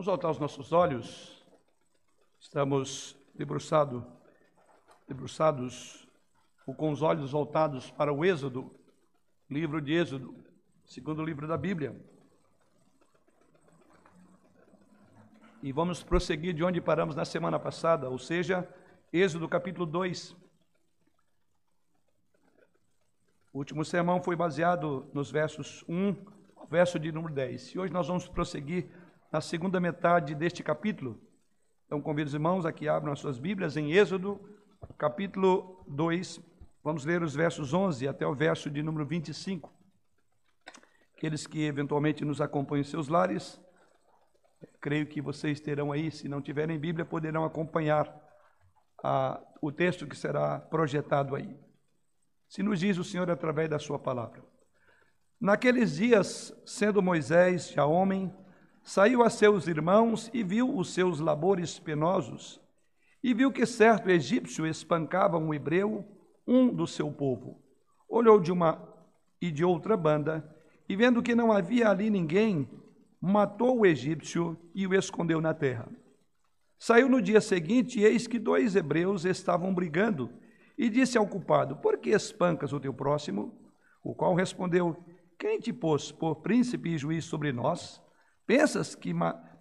Vamos voltar os nossos olhos. Estamos debruçado, debruçados ou com os olhos voltados para o Êxodo, livro de Êxodo, segundo livro da Bíblia. E vamos prosseguir de onde paramos na semana passada, ou seja, Êxodo capítulo 2. O último sermão foi baseado nos versos 1 ao verso de número 10. E hoje nós vamos prosseguir na segunda metade deste capítulo. Então, convido os irmãos a que abram as suas Bíblias em Êxodo, capítulo 2. Vamos ler os versos 11 até o verso de número 25. Aqueles que eventualmente nos acompanham em seus lares, creio que vocês terão aí, se não tiverem Bíblia, poderão acompanhar a, o texto que será projetado aí. Se nos diz o Senhor através da sua palavra. Naqueles dias, sendo Moisés já homem, saiu a seus irmãos e viu os seus labores penosos, e viu que certo egípcio espancava um hebreu, um do seu povo. Olhou de uma e de outra banda, e vendo que não havia ali ninguém, matou o egípcio e o escondeu na terra. Saiu no dia seguinte, e eis que dois hebreus estavam brigando, e disse ao culpado: Por que espancas o teu próximo? O qual respondeu: Quem te pôs por príncipe e juiz sobre nós? Pensas que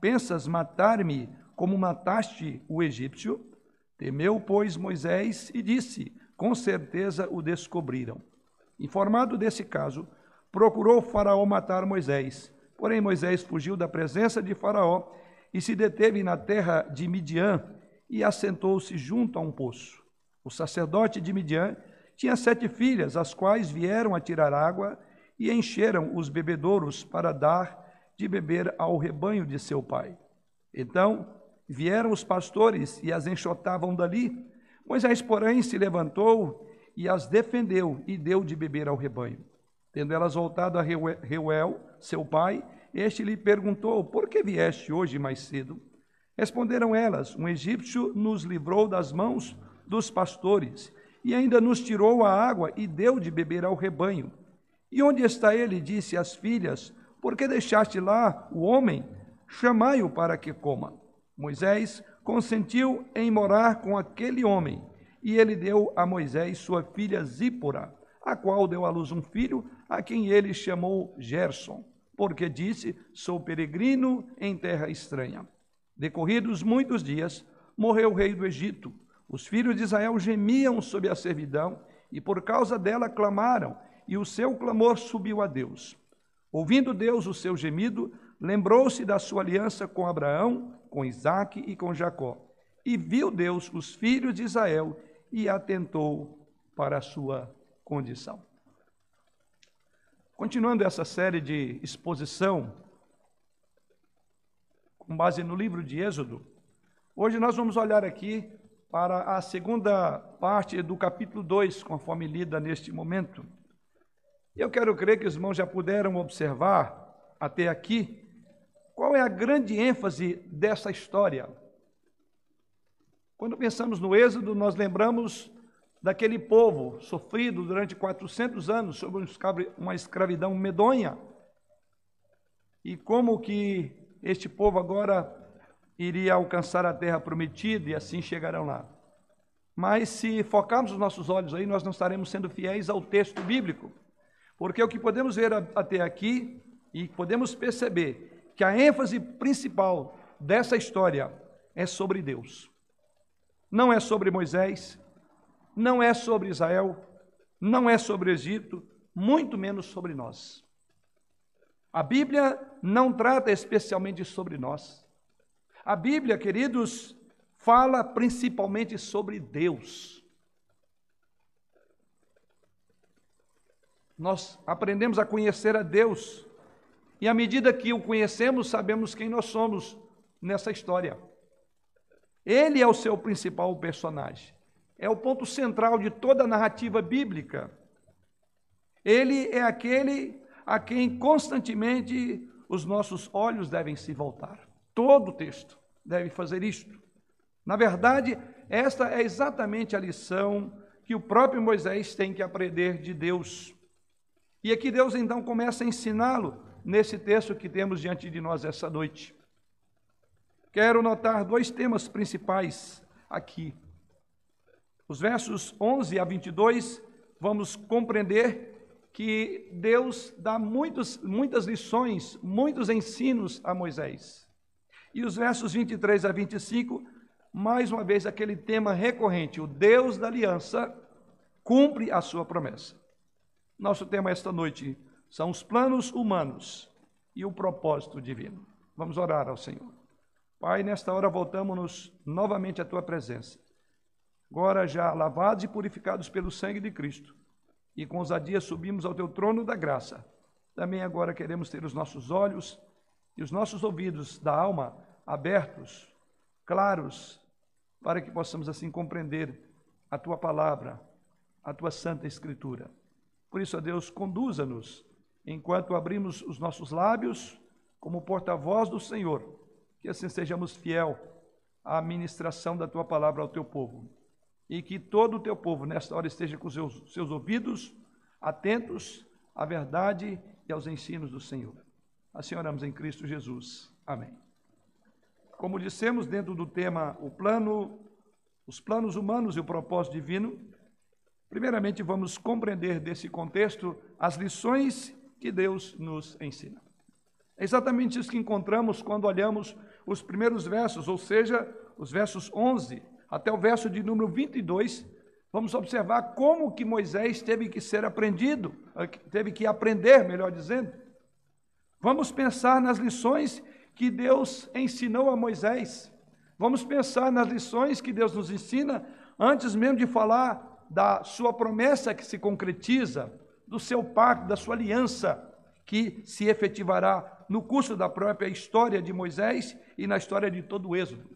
pensas matar-me como mataste o egípcio? Temeu, pois, Moisés e disse: Com certeza o descobriram. Informado desse caso, procurou Faraó matar Moisés. Porém, Moisés fugiu da presença de Faraó e se deteve na terra de Midian e assentou-se junto a um poço. O sacerdote de Midian tinha sete filhas, as quais vieram a tirar água e encheram os bebedouros para dar de beber ao rebanho de seu pai. Então vieram os pastores e as enxotavam dali. Moisés, porém, se levantou e as defendeu e deu de beber ao rebanho. Tendo elas voltado a Reuel, seu pai, este lhe perguntou: Por que vieste hoje mais cedo? Responderam elas: Um egípcio nos livrou das mãos dos pastores e ainda nos tirou a água e deu de beber ao rebanho. E onde está ele? disse às filhas por que deixaste lá o homem? Chamai-o para que coma. Moisés consentiu em morar com aquele homem, e ele deu a Moisés sua filha Zípora, a qual deu à luz um filho, a quem ele chamou Gerson, porque disse: Sou peregrino em terra estranha. Decorridos muitos dias, morreu o rei do Egito. Os filhos de Israel gemiam sob a servidão, e por causa dela clamaram, e o seu clamor subiu a Deus. Ouvindo Deus o seu gemido, lembrou-se da sua aliança com Abraão, com Isaque e com Jacó. E viu Deus os filhos de Israel e atentou para a sua condição. Continuando essa série de exposição, com base no livro de Êxodo, hoje nós vamos olhar aqui para a segunda parte do capítulo 2, conforme lida neste momento. Eu quero crer que os irmãos já puderam observar até aqui qual é a grande ênfase dessa história. Quando pensamos no Êxodo, nós lembramos daquele povo sofrido durante 400 anos sob uma escravidão medonha. E como que este povo agora iria alcançar a terra prometida e assim chegarão lá. Mas se focarmos os nossos olhos aí, nós não estaremos sendo fiéis ao texto bíblico. Porque o que podemos ver até aqui e podemos perceber que a ênfase principal dessa história é sobre Deus. Não é sobre Moisés, não é sobre Israel, não é sobre o Egito, muito menos sobre nós. A Bíblia não trata especialmente sobre nós. A Bíblia, queridos, fala principalmente sobre Deus. Nós aprendemos a conhecer a Deus. E à medida que o conhecemos, sabemos quem nós somos nessa história. Ele é o seu principal personagem. É o ponto central de toda a narrativa bíblica. Ele é aquele a quem constantemente os nossos olhos devem se voltar. Todo texto deve fazer isto. Na verdade, esta é exatamente a lição que o próprio Moisés tem que aprender de Deus. E aqui Deus então começa a ensiná-lo nesse texto que temos diante de nós essa noite. quero notar dois temas principais aqui. Os versos 11 a 22, vamos compreender que Deus dá muitos, muitas lições, muitos ensinos a Moisés. E os versos 23 a 25, mais uma vez aquele tema recorrente: o Deus da aliança cumpre a sua promessa. Nosso tema esta noite são os planos humanos e o propósito divino. Vamos orar ao Senhor. Pai, nesta hora voltamos-nos novamente à tua presença. Agora já lavados e purificados pelo sangue de Cristo, e com ousadia subimos ao teu trono da graça. Também agora queremos ter os nossos olhos e os nossos ouvidos da alma abertos, claros, para que possamos assim compreender a tua palavra, a tua santa escritura. Por isso, a Deus, conduza-nos enquanto abrimos os nossos lábios como porta-voz do Senhor, que assim sejamos fiel à ministração da tua palavra ao teu povo. E que todo o teu povo, nesta hora, esteja com seus, seus ouvidos atentos à verdade e aos ensinos do Senhor. Assim oramos em Cristo Jesus. Amém. Como dissemos dentro do tema o plano, os planos humanos e o propósito divino, primeiramente vamos compreender desse contexto as lições que Deus nos ensina. É exatamente isso que encontramos quando olhamos os primeiros versos, ou seja, os versos 11 até o verso de número 22. Vamos observar como que Moisés teve que ser aprendido, eh, teve que aprender, melhor dizendo. Vamos pensar nas lições que Deus ensinou a Moisés. Vamos pensar nas lições que Deus nos ensina antes mesmo de falar da sua promessa que se concretiza, do seu pacto, da sua aliança, que se efetivará no curso da própria história de Moisés e na história de todo o Êxodo.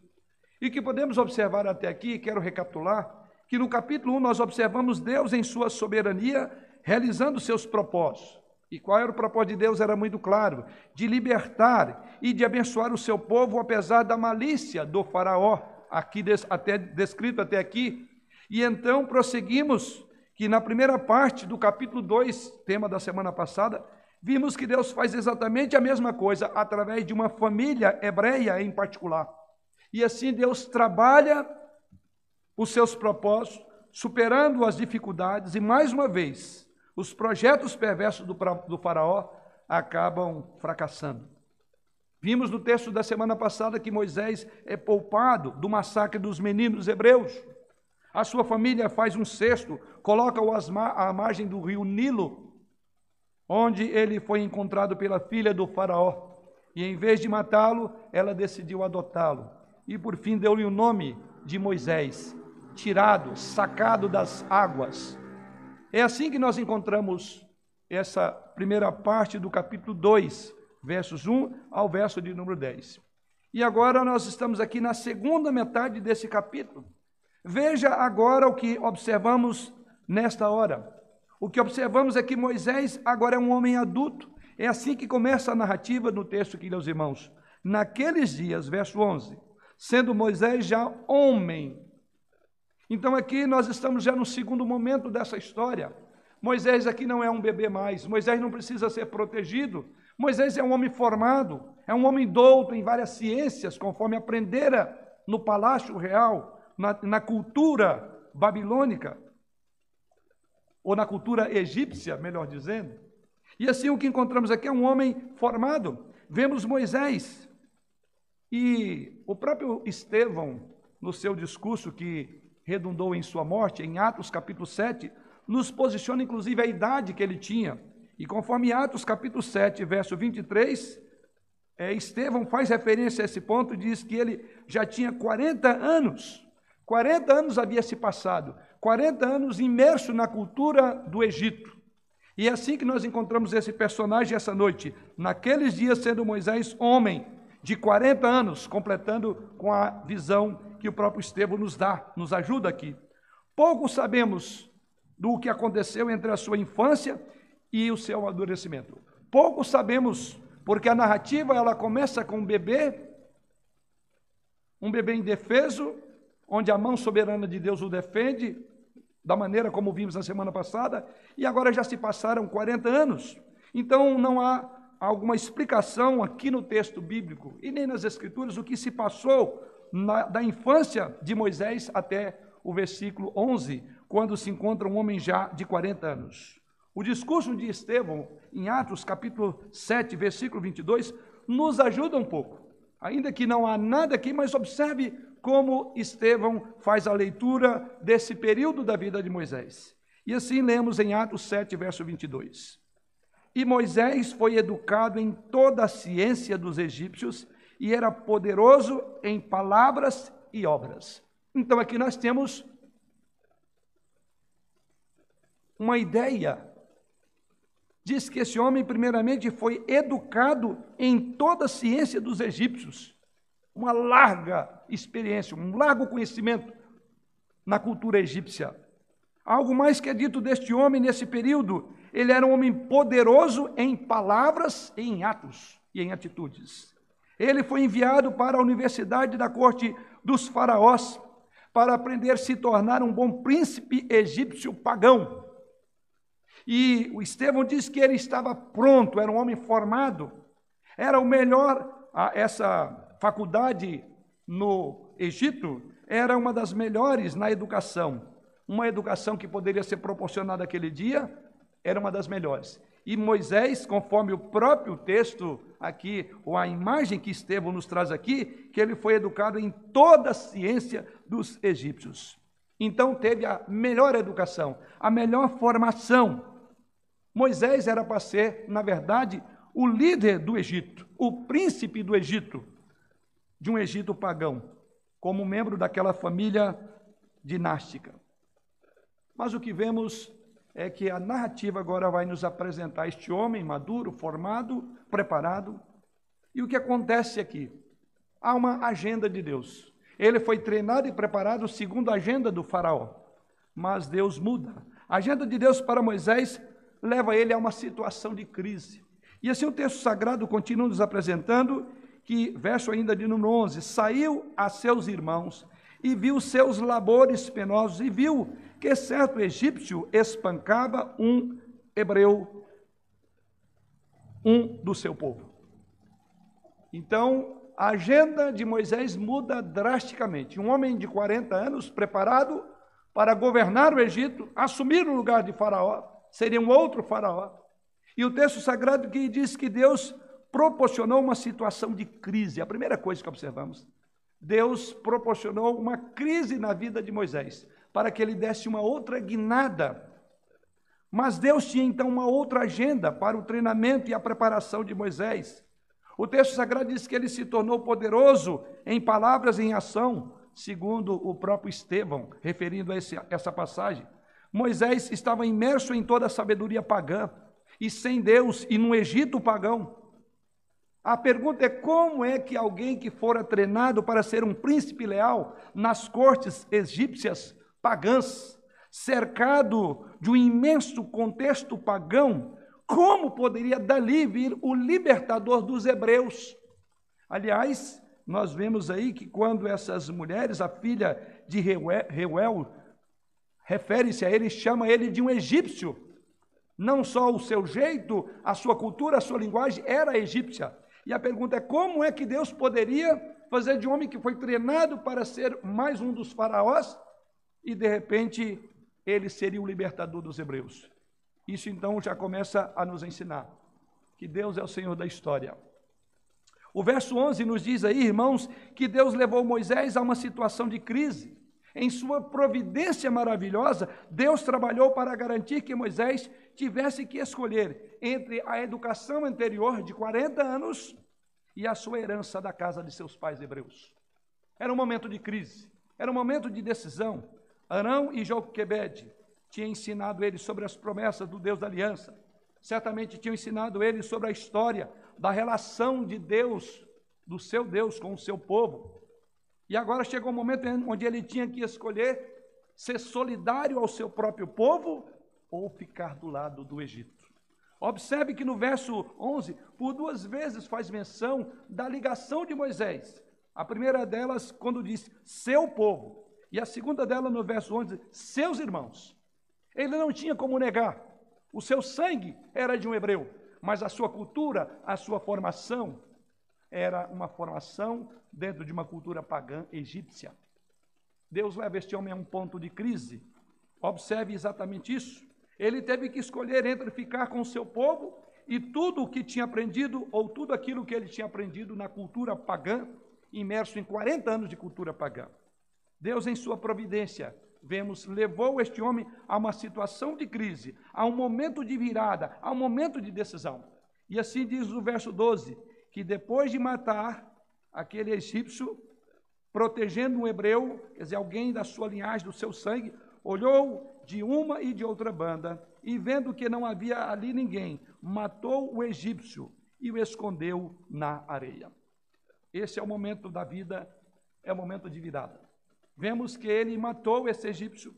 E que podemos observar até aqui, quero recapitular, que no capítulo 1 nós observamos Deus em sua soberania realizando seus propósitos. E qual era o propósito de Deus? Era muito claro: de libertar e de abençoar o seu povo, apesar da malícia do Faraó, aqui até, descrito até aqui. E então prosseguimos que na primeira parte do capítulo 2, tema da semana passada, vimos que Deus faz exatamente a mesma coisa através de uma família hebreia em particular. E assim Deus trabalha os seus propósitos, superando as dificuldades, e mais uma vez, os projetos perversos do, do Faraó acabam fracassando. Vimos no texto da semana passada que Moisés é poupado do massacre dos meninos hebreus. A sua família faz um cesto, coloca-o à margem do rio Nilo, onde ele foi encontrado pela filha do faraó. E em vez de matá-lo, ela decidiu adotá-lo. E por fim deu-lhe o nome de Moisés, tirado, sacado das águas. É assim que nós encontramos essa primeira parte do capítulo 2, versos 1 ao verso de número 10. E agora nós estamos aqui na segunda metade desse capítulo. Veja agora o que observamos nesta hora. O que observamos é que Moisés agora é um homem adulto. É assim que começa a narrativa no texto aqui, meus irmãos. Naqueles dias, verso 11, sendo Moisés já homem. Então aqui nós estamos já no segundo momento dessa história. Moisés aqui não é um bebê mais, Moisés não precisa ser protegido. Moisés é um homem formado, é um homem douto em várias ciências, conforme aprendera no palácio real na, na cultura babilônica, ou na cultura egípcia, melhor dizendo. E assim o que encontramos aqui é um homem formado. Vemos Moisés. E o próprio Estevão, no seu discurso que redundou em sua morte, em Atos capítulo 7, nos posiciona inclusive a idade que ele tinha. E conforme Atos capítulo 7, verso 23, é, Estevão faz referência a esse ponto e diz que ele já tinha 40 anos 40 anos havia se passado, 40 anos imerso na cultura do Egito. E é assim que nós encontramos esse personagem essa noite. Naqueles dias, sendo Moisés homem de 40 anos, completando com a visão que o próprio Estevão nos dá, nos ajuda aqui. Pouco sabemos do que aconteceu entre a sua infância e o seu amadurecimento. Pouco sabemos, porque a narrativa ela começa com um bebê, um bebê indefeso, onde a mão soberana de Deus o defende, da maneira como vimos na semana passada, e agora já se passaram 40 anos. Então não há alguma explicação aqui no texto bíblico e nem nas Escrituras o que se passou na, da infância de Moisés até o versículo 11, quando se encontra um homem já de 40 anos. O discurso de Estevão, em Atos capítulo 7, versículo 22, nos ajuda um pouco. Ainda que não há nada aqui, mas observe como Estevão faz a leitura desse período da vida de Moisés. E assim lemos em Atos 7, verso 22. E Moisés foi educado em toda a ciência dos egípcios e era poderoso em palavras e obras. Então aqui nós temos uma ideia. Diz que esse homem, primeiramente, foi educado em toda a ciência dos egípcios, uma larga experiência, um largo conhecimento na cultura egípcia. Algo mais que é dito deste homem nesse período, ele era um homem poderoso em palavras em atos e em atitudes. Ele foi enviado para a universidade da corte dos faraós para aprender a se tornar um bom príncipe egípcio pagão. E o Estevão diz que ele estava pronto, era um homem formado, era o melhor, essa faculdade no Egito era uma das melhores na educação. Uma educação que poderia ser proporcionada aquele dia era uma das melhores. E Moisés, conforme o próprio texto aqui, ou a imagem que Estevão nos traz aqui, que ele foi educado em toda a ciência dos egípcios. Então teve a melhor educação, a melhor formação. Moisés era para ser, na verdade, o líder do Egito, o príncipe do Egito, de um Egito pagão, como membro daquela família dinástica. Mas o que vemos é que a narrativa agora vai nos apresentar este homem maduro, formado, preparado. E o que acontece aqui? Há uma agenda de Deus. Ele foi treinado e preparado segundo a agenda do Faraó. Mas Deus muda. A agenda de Deus para Moisés leva ele a uma situação de crise. E assim o texto sagrado continua nos apresentando que, verso ainda de número 11, saiu a seus irmãos e viu seus labores penosos e viu que certo egípcio espancava um hebreu, um do seu povo. Então, a agenda de Moisés muda drasticamente. Um homem de 40 anos, preparado para governar o Egito, assumir o lugar de Faraó, seria um outro Faraó. E o texto sagrado que diz que Deus proporcionou uma situação de crise. A primeira coisa que observamos, Deus proporcionou uma crise na vida de Moisés para que ele desse uma outra guinada. Mas Deus tinha então uma outra agenda para o treinamento e a preparação de Moisés. O texto sagrado diz que ele se tornou poderoso em palavras e em ação, segundo o próprio Estevão, referindo a esse, essa passagem. Moisés estava imerso em toda a sabedoria pagã, e sem Deus, e no Egito pagão. A pergunta é como é que alguém que fora treinado para ser um príncipe leal nas cortes egípcias pagãs, cercado de um imenso contexto pagão, como poderia dali vir o libertador dos hebreus? Aliás, nós vemos aí que quando essas mulheres, a filha de Reuel, refere-se a ele, chama ele de um egípcio. Não só o seu jeito, a sua cultura, a sua linguagem era egípcia. E a pergunta é: como é que Deus poderia fazer de um homem que foi treinado para ser mais um dos faraós e de repente ele seria o libertador dos hebreus. Isso então já começa a nos ensinar que Deus é o Senhor da história. O verso 11 nos diz aí, irmãos, que Deus levou Moisés a uma situação de crise. Em sua providência maravilhosa, Deus trabalhou para garantir que Moisés tivesse que escolher entre a educação anterior de 40 anos e a sua herança da casa de seus pais hebreus. Era um momento de crise, era um momento de decisão, Arão e Joquebed tinham ensinado ele sobre as promessas do Deus da aliança. Certamente tinham ensinado ele sobre a história da relação de Deus, do seu Deus com o seu povo. E agora chegou um momento onde ele tinha que escolher ser solidário ao seu próprio povo ou ficar do lado do Egito. Observe que no verso 11, por duas vezes faz menção da ligação de Moisés. A primeira delas, quando diz seu povo. E a segunda dela, no verso 11, seus irmãos. Ele não tinha como negar. O seu sangue era de um hebreu. mas a sua cultura, a sua formação, era uma formação dentro de uma cultura pagã egípcia. Deus leva este homem a um ponto de crise. Observe exatamente isso. Ele teve que escolher entre ficar com o seu povo e tudo o que tinha aprendido, ou tudo aquilo que ele tinha aprendido na cultura pagã, imerso em 40 anos de cultura pagã. Deus, em sua providência, vemos, levou este homem a uma situação de crise, a um momento de virada, a um momento de decisão. E assim diz o verso 12: que depois de matar aquele egípcio, protegendo um hebreu, quer dizer, alguém da sua linhagem, do seu sangue, olhou de uma e de outra banda, e vendo que não havia ali ninguém, matou o egípcio e o escondeu na areia. Esse é o momento da vida, é o momento de virada. Vemos que ele matou esse egípcio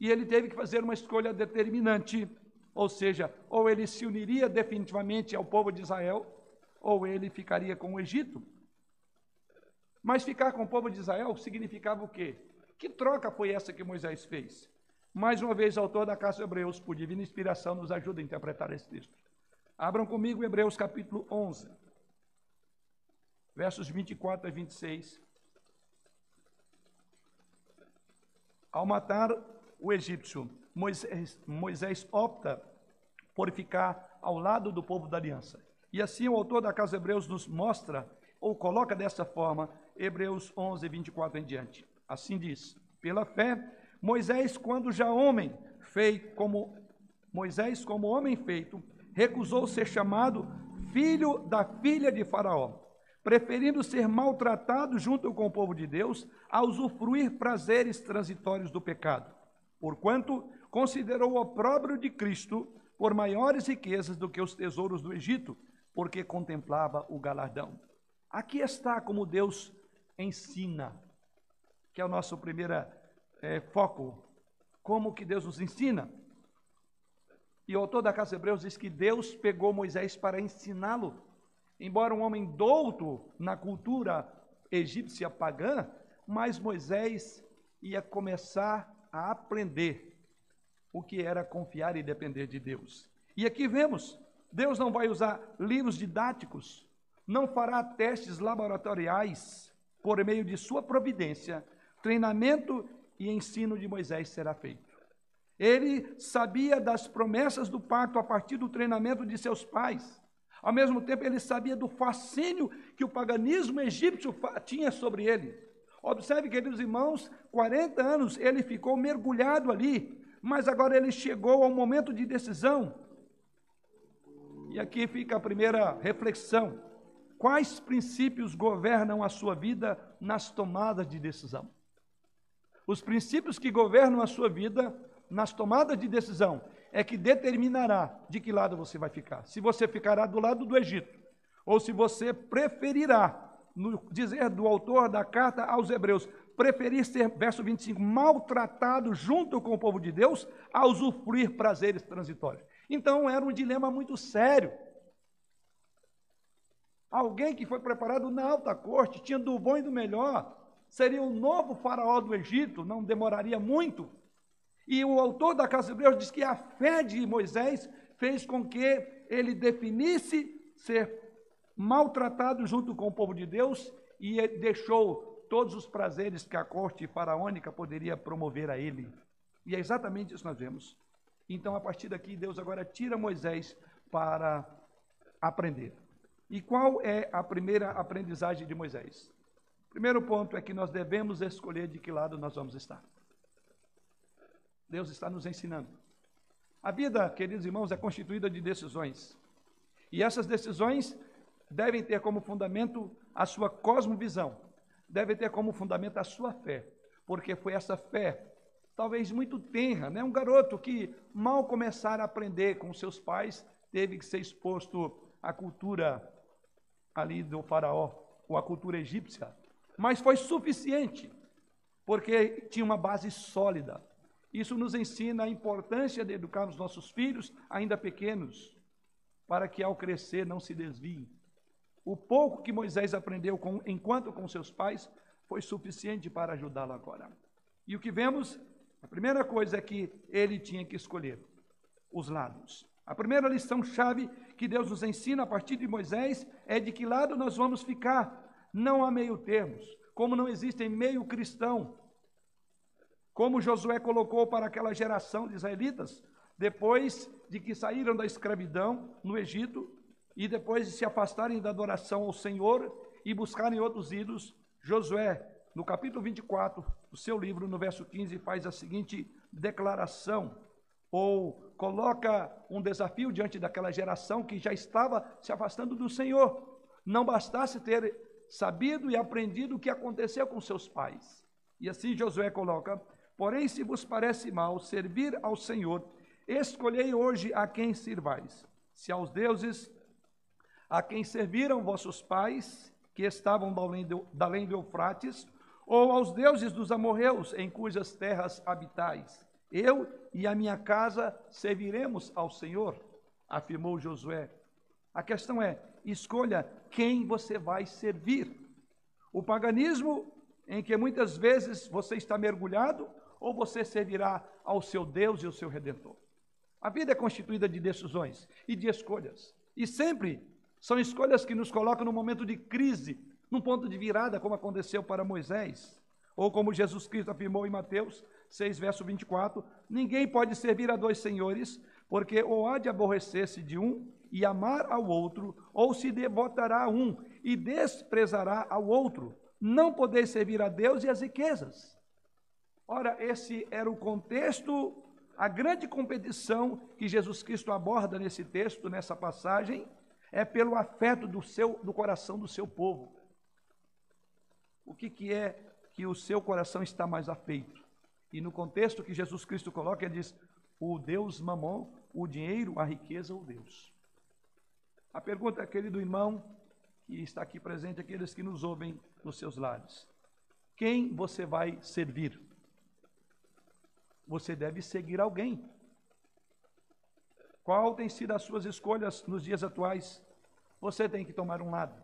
e ele teve que fazer uma escolha determinante, ou seja, ou ele se uniria definitivamente ao povo de Israel, ou ele ficaria com o Egito. Mas ficar com o povo de Israel significava o quê? Que troca foi essa que Moisés fez? Mais uma vez, o autor da Casa de Hebreus, por divina inspiração, nos ajuda a interpretar esse texto. Abram comigo Hebreus capítulo 11, versos 24 a 26. Ao matar o egípcio, Moisés, Moisés opta por ficar ao lado do povo da aliança. E assim o autor da Casa Hebreus nos mostra, ou coloca dessa forma, Hebreus 11, 24 em diante. Assim diz: pela fé, Moisés, quando já homem, feito como Moisés, como homem feito, recusou ser chamado filho da filha de Faraó preferindo ser maltratado junto com o povo de Deus a usufruir prazeres transitórios do pecado, porquanto considerou o opróbrio de Cristo por maiores riquezas do que os tesouros do Egito, porque contemplava o galardão. Aqui está como Deus ensina, que é o nosso primeiro é, foco, como que Deus nos ensina. E o autor da Casa de Hebreus diz que Deus pegou Moisés para ensiná-lo Embora um homem douto na cultura egípcia pagã, mas Moisés ia começar a aprender o que era confiar e depender de Deus. E aqui vemos, Deus não vai usar livros didáticos, não fará testes laboratoriais por meio de sua providência, treinamento e ensino de Moisés será feito. Ele sabia das promessas do pacto a partir do treinamento de seus pais. Ao mesmo tempo, ele sabia do fascínio que o paganismo egípcio tinha sobre ele. Observe, queridos irmãos, 40 anos ele ficou mergulhado ali, mas agora ele chegou ao momento de decisão. E aqui fica a primeira reflexão: quais princípios governam a sua vida nas tomadas de decisão? Os princípios que governam a sua vida nas tomadas de decisão é que determinará de que lado você vai ficar. Se você ficará do lado do Egito, ou se você preferirá, no dizer do autor da carta aos Hebreus, preferir ser, verso 25, maltratado junto com o povo de Deus, a usufruir prazeres transitórios. Então era um dilema muito sério. Alguém que foi preparado na alta corte, tinha do bom e do melhor, seria o novo faraó do Egito, não demoraria muito e o autor da Casa de Hebreus diz que a fé de Moisés fez com que ele definisse ser maltratado junto com o povo de Deus e deixou todos os prazeres que a corte faraônica poderia promover a ele. E é exatamente isso que nós vemos. Então, a partir daqui, Deus agora tira Moisés para aprender. E qual é a primeira aprendizagem de Moisés? Primeiro ponto é que nós devemos escolher de que lado nós vamos estar. Deus está nos ensinando. A vida, queridos irmãos, é constituída de decisões. E essas decisões devem ter como fundamento a sua cosmovisão, devem ter como fundamento a sua fé, porque foi essa fé, talvez muito tenra, né? Um garoto que mal começar a aprender com seus pais, teve que ser exposto à cultura ali do faraó, ou à cultura egípcia, mas foi suficiente, porque tinha uma base sólida. Isso nos ensina a importância de educarmos nossos filhos, ainda pequenos, para que ao crescer não se desviem. O pouco que Moisés aprendeu com, enquanto com seus pais foi suficiente para ajudá-lo agora. E o que vemos, a primeira coisa é que ele tinha que escolher os lados. A primeira lição-chave que Deus nos ensina a partir de Moisés é de que lado nós vamos ficar. Não há meio termos. Como não existe meio cristão. Como Josué colocou para aquela geração de israelitas, depois de que saíram da escravidão no Egito e depois de se afastarem da adoração ao Senhor e buscarem outros ídolos, Josué, no capítulo 24 do seu livro, no verso 15, faz a seguinte declaração, ou coloca um desafio diante daquela geração que já estava se afastando do Senhor. Não bastasse ter sabido e aprendido o que aconteceu com seus pais. E assim Josué coloca: Porém, se vos parece mal servir ao Senhor, escolhei hoje a quem sirvais. Se aos deuses a quem serviram vossos pais, que estavam da além do, da além do Eufrates, ou aos deuses dos amorreus, em cujas terras habitais. Eu e a minha casa serviremos ao Senhor, afirmou Josué. A questão é: escolha quem você vai servir. O paganismo, em que muitas vezes você está mergulhado, ou você servirá ao seu Deus e ao seu Redentor. A vida é constituída de decisões e de escolhas. E sempre são escolhas que nos colocam num momento de crise, num ponto de virada, como aconteceu para Moisés. Ou como Jesus Cristo afirmou em Mateus 6, verso 24: Ninguém pode servir a dois senhores, porque ou há de aborrecer-se de um e amar ao outro, ou se devotará a um e desprezará ao outro. Não podeis servir a Deus e as riquezas. Ora, esse era o contexto, a grande competição que Jesus Cristo aborda nesse texto, nessa passagem, é pelo afeto do seu do coração do seu povo. O que, que é que o seu coração está mais afeito? E no contexto que Jesus Cristo coloca, ele diz: o Deus mamon, o dinheiro, a riqueza, o Deus. A pergunta, querido irmão, que está aqui presente, aqueles que nos ouvem nos seus lares: quem você vai servir? Você deve seguir alguém. Qual tem sido as suas escolhas nos dias atuais? Você tem que tomar um lado.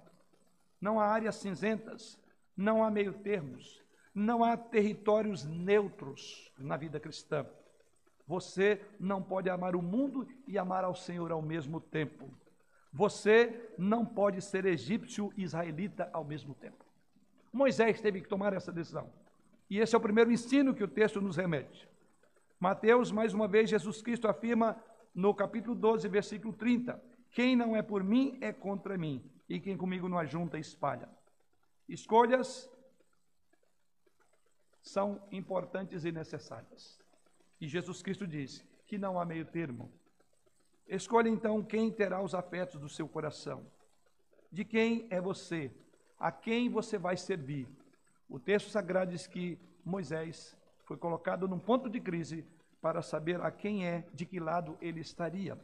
Não há áreas cinzentas, não há meio termos, não há territórios neutros na vida cristã. Você não pode amar o mundo e amar ao Senhor ao mesmo tempo. Você não pode ser egípcio e israelita ao mesmo tempo. Moisés teve que tomar essa decisão. E esse é o primeiro ensino que o texto nos remete. Mateus, mais uma vez, Jesus Cristo afirma no capítulo 12, versículo 30: Quem não é por mim é contra mim, e quem comigo não ajunta espalha. Escolhas são importantes e necessárias. E Jesus Cristo disse que não há meio termo. Escolha então quem terá os afetos do seu coração. De quem é você? A quem você vai servir? O texto sagrado diz que Moisés foi colocado num ponto de crise para saber a quem é, de que lado ele estaria.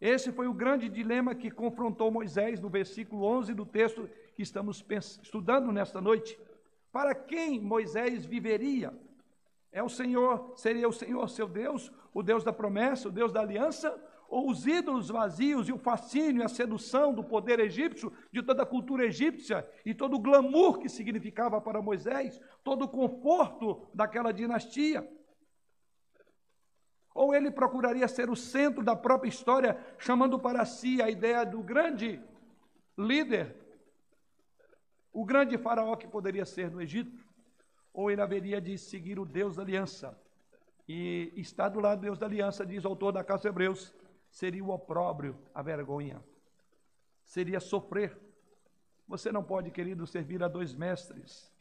Esse foi o grande dilema que confrontou Moisés no versículo 11 do texto que estamos estudando nesta noite. Para quem Moisés viveria? É o Senhor, seria o Senhor seu Deus, o Deus da promessa, o Deus da aliança, ou os ídolos vazios e o fascínio e a sedução do poder egípcio, de toda a cultura egípcia e todo o glamour que significava para Moisés, todo o conforto daquela dinastia. Ou ele procuraria ser o centro da própria história, chamando para si a ideia do grande líder, o grande faraó que poderia ser no Egito, ou ele haveria de seguir o Deus da aliança. E está do lado do Deus da aliança, diz o autor da Casa Hebreus, seria o opróbrio, a vergonha, seria sofrer. Você não pode, querido, servir a dois mestres.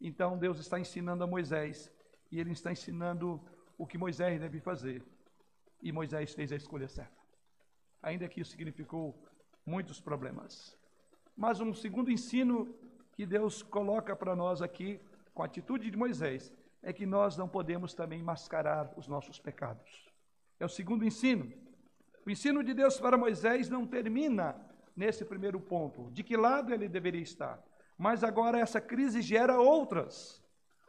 Então Deus está ensinando a Moisés, e ele está ensinando o que Moisés deve fazer. E Moisés fez a escolha certa. Ainda que isso significou muitos problemas. Mas um segundo ensino que Deus coloca para nós aqui, com a atitude de Moisés, é que nós não podemos também mascarar os nossos pecados. É o segundo ensino. O ensino de Deus para Moisés não termina nesse primeiro ponto, de que lado ele deveria estar. Mas agora essa crise gera outras.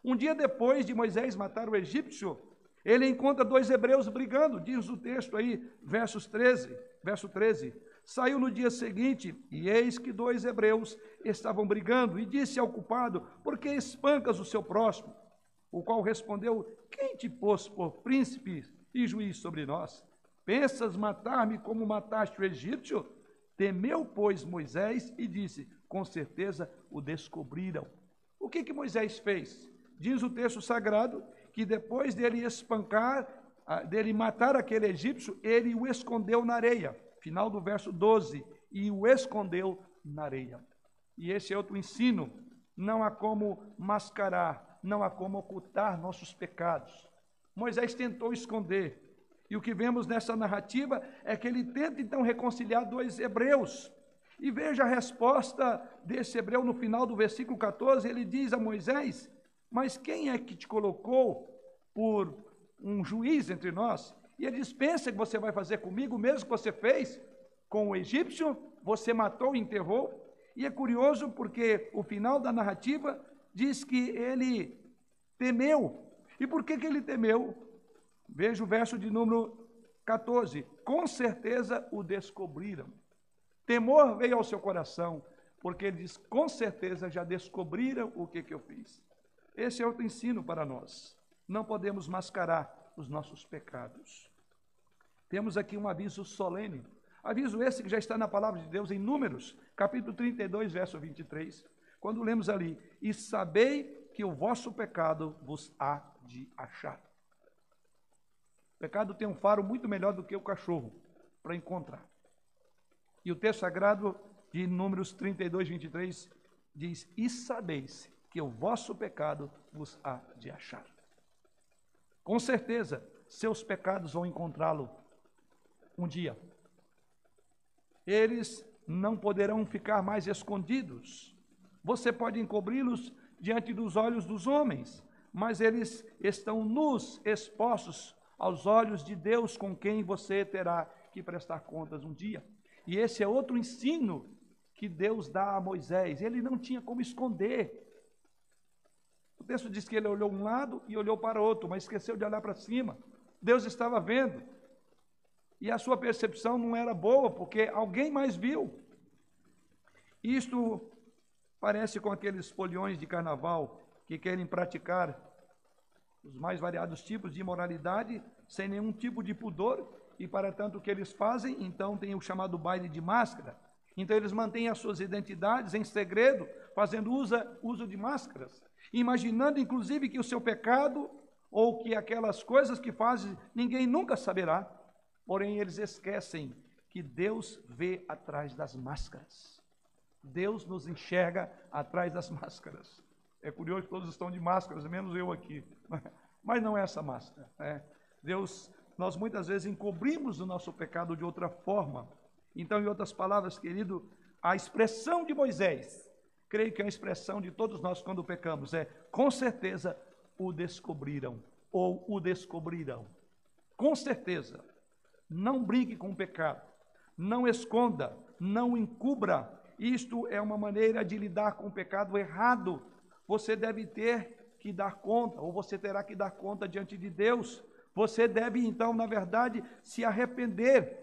Um dia depois de Moisés matar o egípcio, ele encontra dois hebreus brigando, diz o texto aí, versos 13, verso 13. Saiu no dia seguinte, e eis que dois hebreus estavam brigando, e disse ao culpado: Por que espancas o seu próximo? O qual respondeu: Quem te pôs por príncipe e juiz sobre nós? Pensas matar-me como mataste o egípcio? Temeu, pois, Moisés e disse: Com certeza o descobriram. O que, que Moisés fez? Diz o texto sagrado que depois dele espancar, ah, dele matar aquele egípcio, ele o escondeu na areia. Final do verso 12. E o escondeu na areia. E esse é outro ensino. Não há como mascarar, não há como ocultar nossos pecados. Moisés tentou esconder. E o que vemos nessa narrativa é que ele tenta então reconciliar dois hebreus. E veja a resposta desse hebreu no final do versículo 14: ele diz a Moisés: Mas quem é que te colocou por um juiz entre nós? E ele diz: Pensa que você vai fazer comigo o mesmo que você fez com o egípcio? Você matou e enterrou? E é curioso porque o final da narrativa diz que ele temeu. E por que, que ele temeu? Veja o verso de número 14. Com certeza o descobriram. Temor veio ao seu coração, porque ele diz: com certeza já descobriram o que, que eu fiz. Esse é outro ensino para nós. Não podemos mascarar os nossos pecados. Temos aqui um aviso solene. Aviso esse que já está na palavra de Deus em Números, capítulo 32, verso 23, quando lemos ali: E sabei que o vosso pecado vos há de achar. O pecado tem um faro muito melhor do que o cachorro para encontrar. E o texto sagrado de Números 32, 23 diz: E sabeis que o vosso pecado vos há de achar. Com certeza, seus pecados vão encontrá-lo um dia. Eles não poderão ficar mais escondidos. Você pode encobri-los diante dos olhos dos homens, mas eles estão nus, expostos aos olhos de Deus com quem você terá que prestar contas um dia. E esse é outro ensino que Deus dá a Moisés. Ele não tinha como esconder. O texto diz que ele olhou um lado e olhou para outro, mas esqueceu de olhar para cima. Deus estava vendo. E a sua percepção não era boa, porque alguém mais viu. Isto parece com aqueles foliões de carnaval que querem praticar os mais variados tipos de imoralidade sem nenhum tipo de pudor e para tanto o que eles fazem, então tem o chamado baile de máscara. Então eles mantêm as suas identidades em segredo, fazendo uso, de máscaras, imaginando inclusive que o seu pecado ou que aquelas coisas que fazem ninguém nunca saberá. Porém eles esquecem que Deus vê atrás das máscaras. Deus nos enxerga atrás das máscaras. É curioso que todos estão de máscaras, menos eu aqui. Mas não é essa máscara. Né? Deus nós muitas vezes encobrimos o nosso pecado de outra forma. Então, em outras palavras, querido, a expressão de Moisés, creio que é a expressão de todos nós quando pecamos, é com certeza o descobriram ou o descobrirão. Com certeza. Não brinque com o pecado, não esconda, não encubra. Isto é uma maneira de lidar com o pecado errado. Você deve ter que dar conta, ou você terá que dar conta diante de Deus você deve, então, na verdade, se arrepender.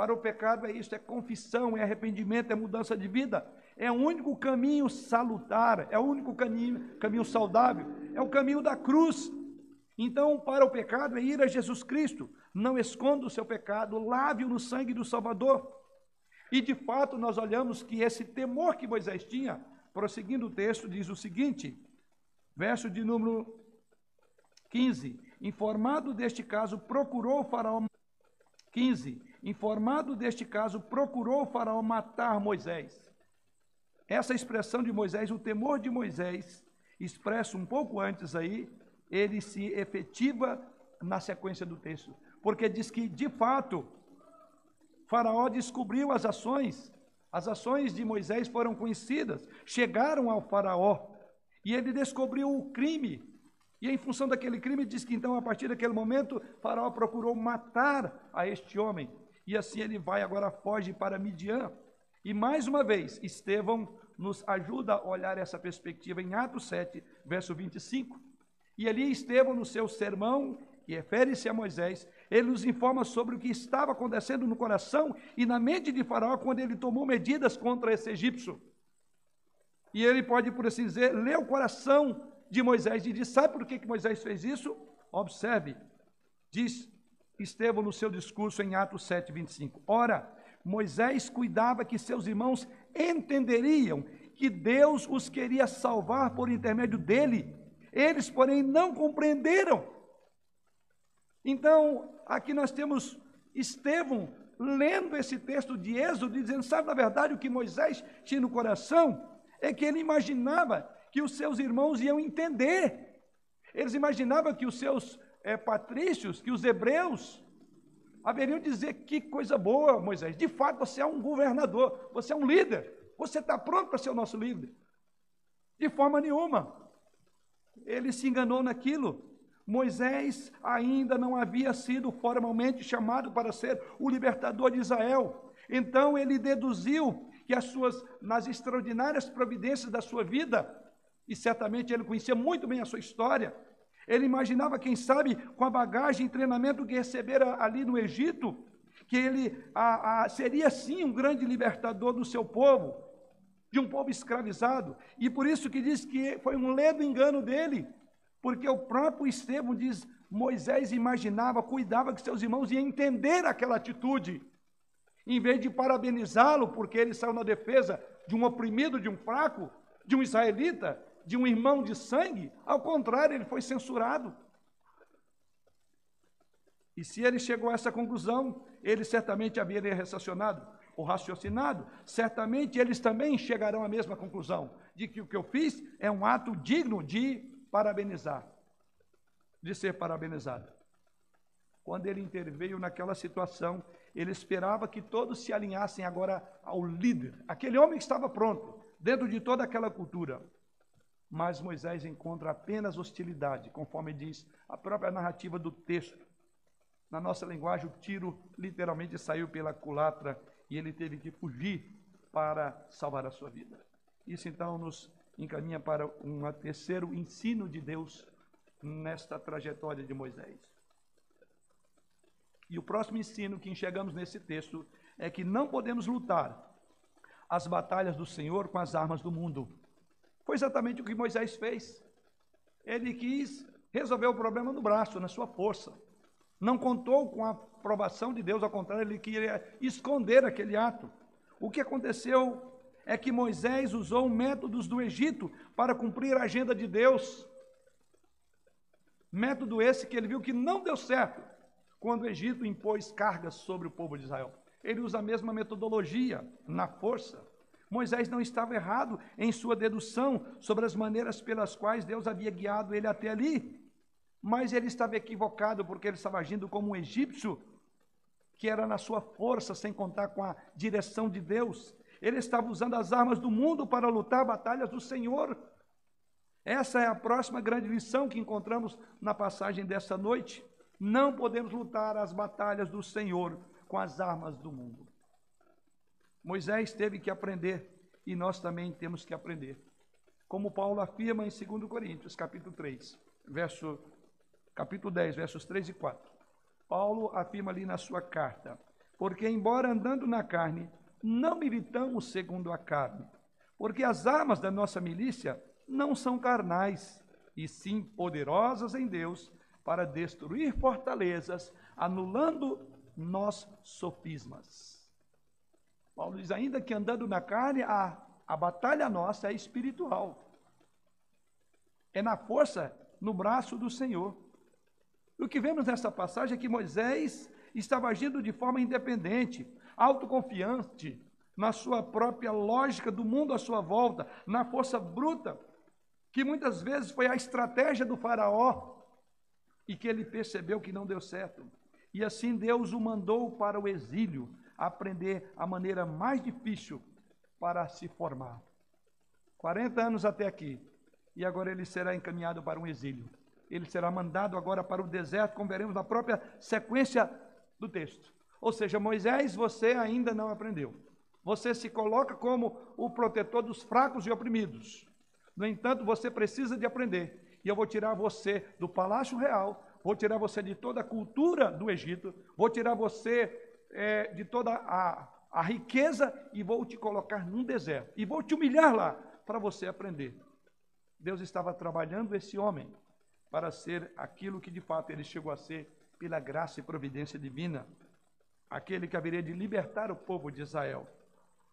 Para o pecado é isso: é confissão, é arrependimento, é mudança de vida. É o único caminho salutar, é o único caminho, caminho saudável, é o caminho da cruz. Então, para o pecado é ir a Jesus Cristo. Não esconda o seu pecado, lave-o no sangue do Salvador. E de fato, nós olhamos que esse temor que Moisés tinha, prosseguindo o texto, diz o seguinte, verso de número 15: Informado deste caso, procurou o faraó 15. Informado deste caso, procurou o faraó matar Moisés. Essa expressão de Moisés, o temor de Moisés, expresso um pouco antes aí, ele se efetiva na sequência do texto, porque diz que, de fato, Faraó descobriu as ações, as ações de Moisés foram conhecidas, chegaram ao Faraó, e ele descobriu o crime e em função daquele crime, diz que então, a partir daquele momento, Faraó procurou matar a este homem. E assim ele vai agora, foge para Midian. E mais uma vez, Estevão nos ajuda a olhar essa perspectiva em Atos 7, verso 25. E ali Estevão, no seu sermão, que refere-se a Moisés, ele nos informa sobre o que estava acontecendo no coração e na mente de Faraó quando ele tomou medidas contra esse egípcio. E ele pode, por assim dizer, ler o coração de Moisés e diz: Sabe por que, que Moisés fez isso? Observe, diz Estevão no seu discurso em Atos 7, 25. Ora, Moisés cuidava que seus irmãos entenderiam que Deus os queria salvar por intermédio dele. Eles, porém, não compreenderam. Então, aqui nós temos Estevão lendo esse texto de Êxodo, dizendo: sabe, na verdade, o que Moisés tinha no coração é que ele imaginava que os seus irmãos iam entender. Eles imaginavam que os seus é, patrícios, que os hebreus, haveriam dizer: que coisa boa, Moisés, de fato você é um governador, você é um líder, você está pronto para ser o nosso líder. De forma nenhuma. Ele se enganou naquilo. Moisés ainda não havia sido formalmente chamado para ser o libertador de Israel. Então ele deduziu que as suas nas extraordinárias providências da sua vida, e certamente ele conhecia muito bem a sua história, ele imaginava, quem sabe, com a bagagem e treinamento que recebera ali no Egito, que ele a, a, seria sim um grande libertador do seu povo, de um povo escravizado. E por isso que diz que foi um ledo engano dele, porque o próprio Estevão diz: Moisés imaginava, cuidava que seus irmãos iam entender aquela atitude. Em vez de parabenizá-lo porque ele saiu na defesa de um oprimido, de um fraco, de um israelita, de um irmão de sangue, ao contrário, ele foi censurado. E se ele chegou a essa conclusão, ele certamente haveria raciocinado ou raciocinado, certamente eles também chegarão à mesma conclusão, de que o que eu fiz é um ato digno de parabenizar, de ser parabenizado. Quando ele interveio naquela situação, ele esperava que todos se alinhassem agora ao líder, aquele homem que estava pronto, dentro de toda aquela cultura. Mas Moisés encontra apenas hostilidade, conforme diz a própria narrativa do texto. Na nossa linguagem, o tiro literalmente saiu pela culatra e ele teve que fugir para salvar a sua vida. Isso então nos encaminha para um terceiro ensino de Deus nesta trajetória de Moisés. E o próximo ensino que enxergamos nesse texto é que não podemos lutar as batalhas do Senhor com as armas do mundo. Foi exatamente o que Moisés fez. Ele quis resolver o problema no braço, na sua força. Não contou com a aprovação de Deus, ao contrário, ele queria esconder aquele ato. O que aconteceu é que Moisés usou métodos do Egito para cumprir a agenda de Deus. Método esse que ele viu que não deu certo quando o Egito impôs cargas sobre o povo de Israel. Ele usa a mesma metodologia, na força. Moisés não estava errado em sua dedução sobre as maneiras pelas quais Deus havia guiado ele até ali. Mas ele estava equivocado porque ele estava agindo como um egípcio, que era na sua força, sem contar com a direção de Deus. Ele estava usando as armas do mundo para lutar batalhas do Senhor. Essa é a próxima grande lição que encontramos na passagem dessa noite. Não podemos lutar as batalhas do Senhor com as armas do mundo. Moisés teve que aprender e nós também temos que aprender. Como Paulo afirma em 2 Coríntios, capítulo 3, verso capítulo 10, versos 3 e 4. Paulo afirma ali na sua carta: Porque embora andando na carne, não militamos segundo a carne, porque as armas da nossa milícia não são carnais, e sim poderosas em Deus para destruir fortalezas, anulando nós sofismas. Paulo diz ainda que andando na carne, a, a batalha nossa é espiritual. É na força, no braço do Senhor. O que vemos nessa passagem é que Moisés estava agindo de forma independente, autoconfiante na sua própria lógica do mundo à sua volta, na força bruta, que muitas vezes foi a estratégia do Faraó e que ele percebeu que não deu certo. E assim Deus o mandou para o exílio, aprender a maneira mais difícil para se formar. 40 anos até aqui, e agora ele será encaminhado para um exílio. Ele será mandado agora para o deserto, como veremos na própria sequência do texto. Ou seja, Moisés, você ainda não aprendeu. Você se coloca como o protetor dos fracos e oprimidos. No entanto, você precisa de aprender. E eu vou tirar você do palácio real, vou tirar você de toda a cultura do Egito, vou tirar você é, de toda a, a riqueza e vou te colocar num deserto. E vou te humilhar lá para você aprender. Deus estava trabalhando esse homem para ser aquilo que de fato ele chegou a ser pela graça e providência divina, aquele que haveria de libertar o povo de Israel.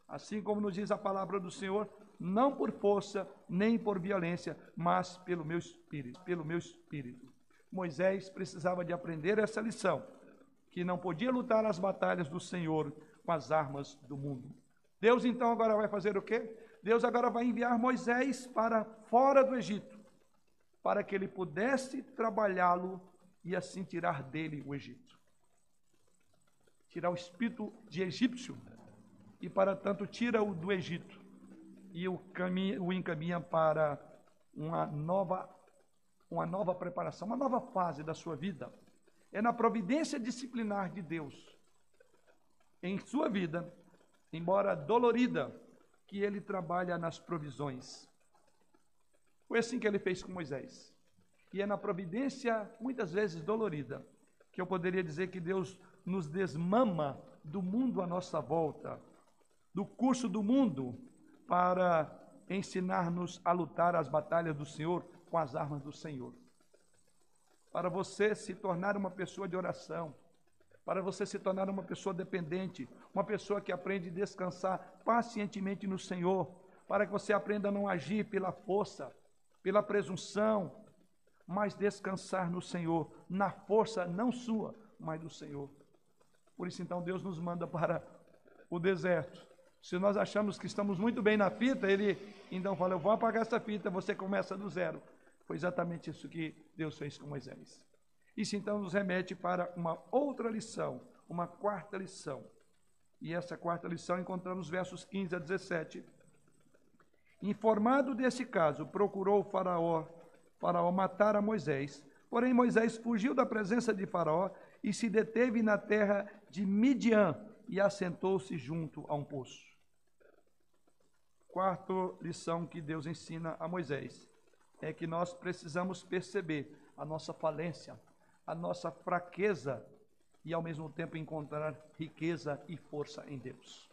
Assim como nos diz a palavra do Senhor, não por força nem por violência, mas pelo meu espírito, pelo meu espírito. Moisés precisava de aprender essa lição, que não podia lutar as batalhas do Senhor com as armas do mundo. Deus então agora vai fazer o quê? Deus agora vai enviar Moisés para fora do Egito, para que ele pudesse trabalhá-lo e assim tirar dele o Egito. Tirar o espírito de egípcio e, para tanto, tira-o do Egito e o, caminha, o encaminha para uma nova, uma nova preparação, uma nova fase da sua vida. É na providência disciplinar de Deus em sua vida, embora dolorida, que ele trabalha nas provisões. Foi assim que ele fez com Moisés. E é na providência, muitas vezes dolorida, que eu poderia dizer que Deus nos desmama do mundo à nossa volta, do curso do mundo, para ensinar-nos a lutar as batalhas do Senhor com as armas do Senhor. Para você se tornar uma pessoa de oração, para você se tornar uma pessoa dependente, uma pessoa que aprende a descansar pacientemente no Senhor, para que você aprenda a não agir pela força, pela presunção, mas descansar no Senhor, na força não sua, mas do Senhor. Por isso, então, Deus nos manda para o deserto. Se nós achamos que estamos muito bem na fita, Ele então fala: Eu vou apagar essa fita, você começa do zero. Foi exatamente isso que Deus fez com Moisés. Isso então nos remete para uma outra lição, uma quarta lição. E essa quarta lição encontramos versos 15 a 17. Informado desse caso, procurou o faraó, faraó matar a Moisés. Porém, Moisés fugiu da presença de faraó e se deteve na terra de Midian e assentou-se junto a um poço. Quarta lição que Deus ensina a Moisés é que nós precisamos perceber a nossa falência, a nossa fraqueza e ao mesmo tempo encontrar riqueza e força em Deus.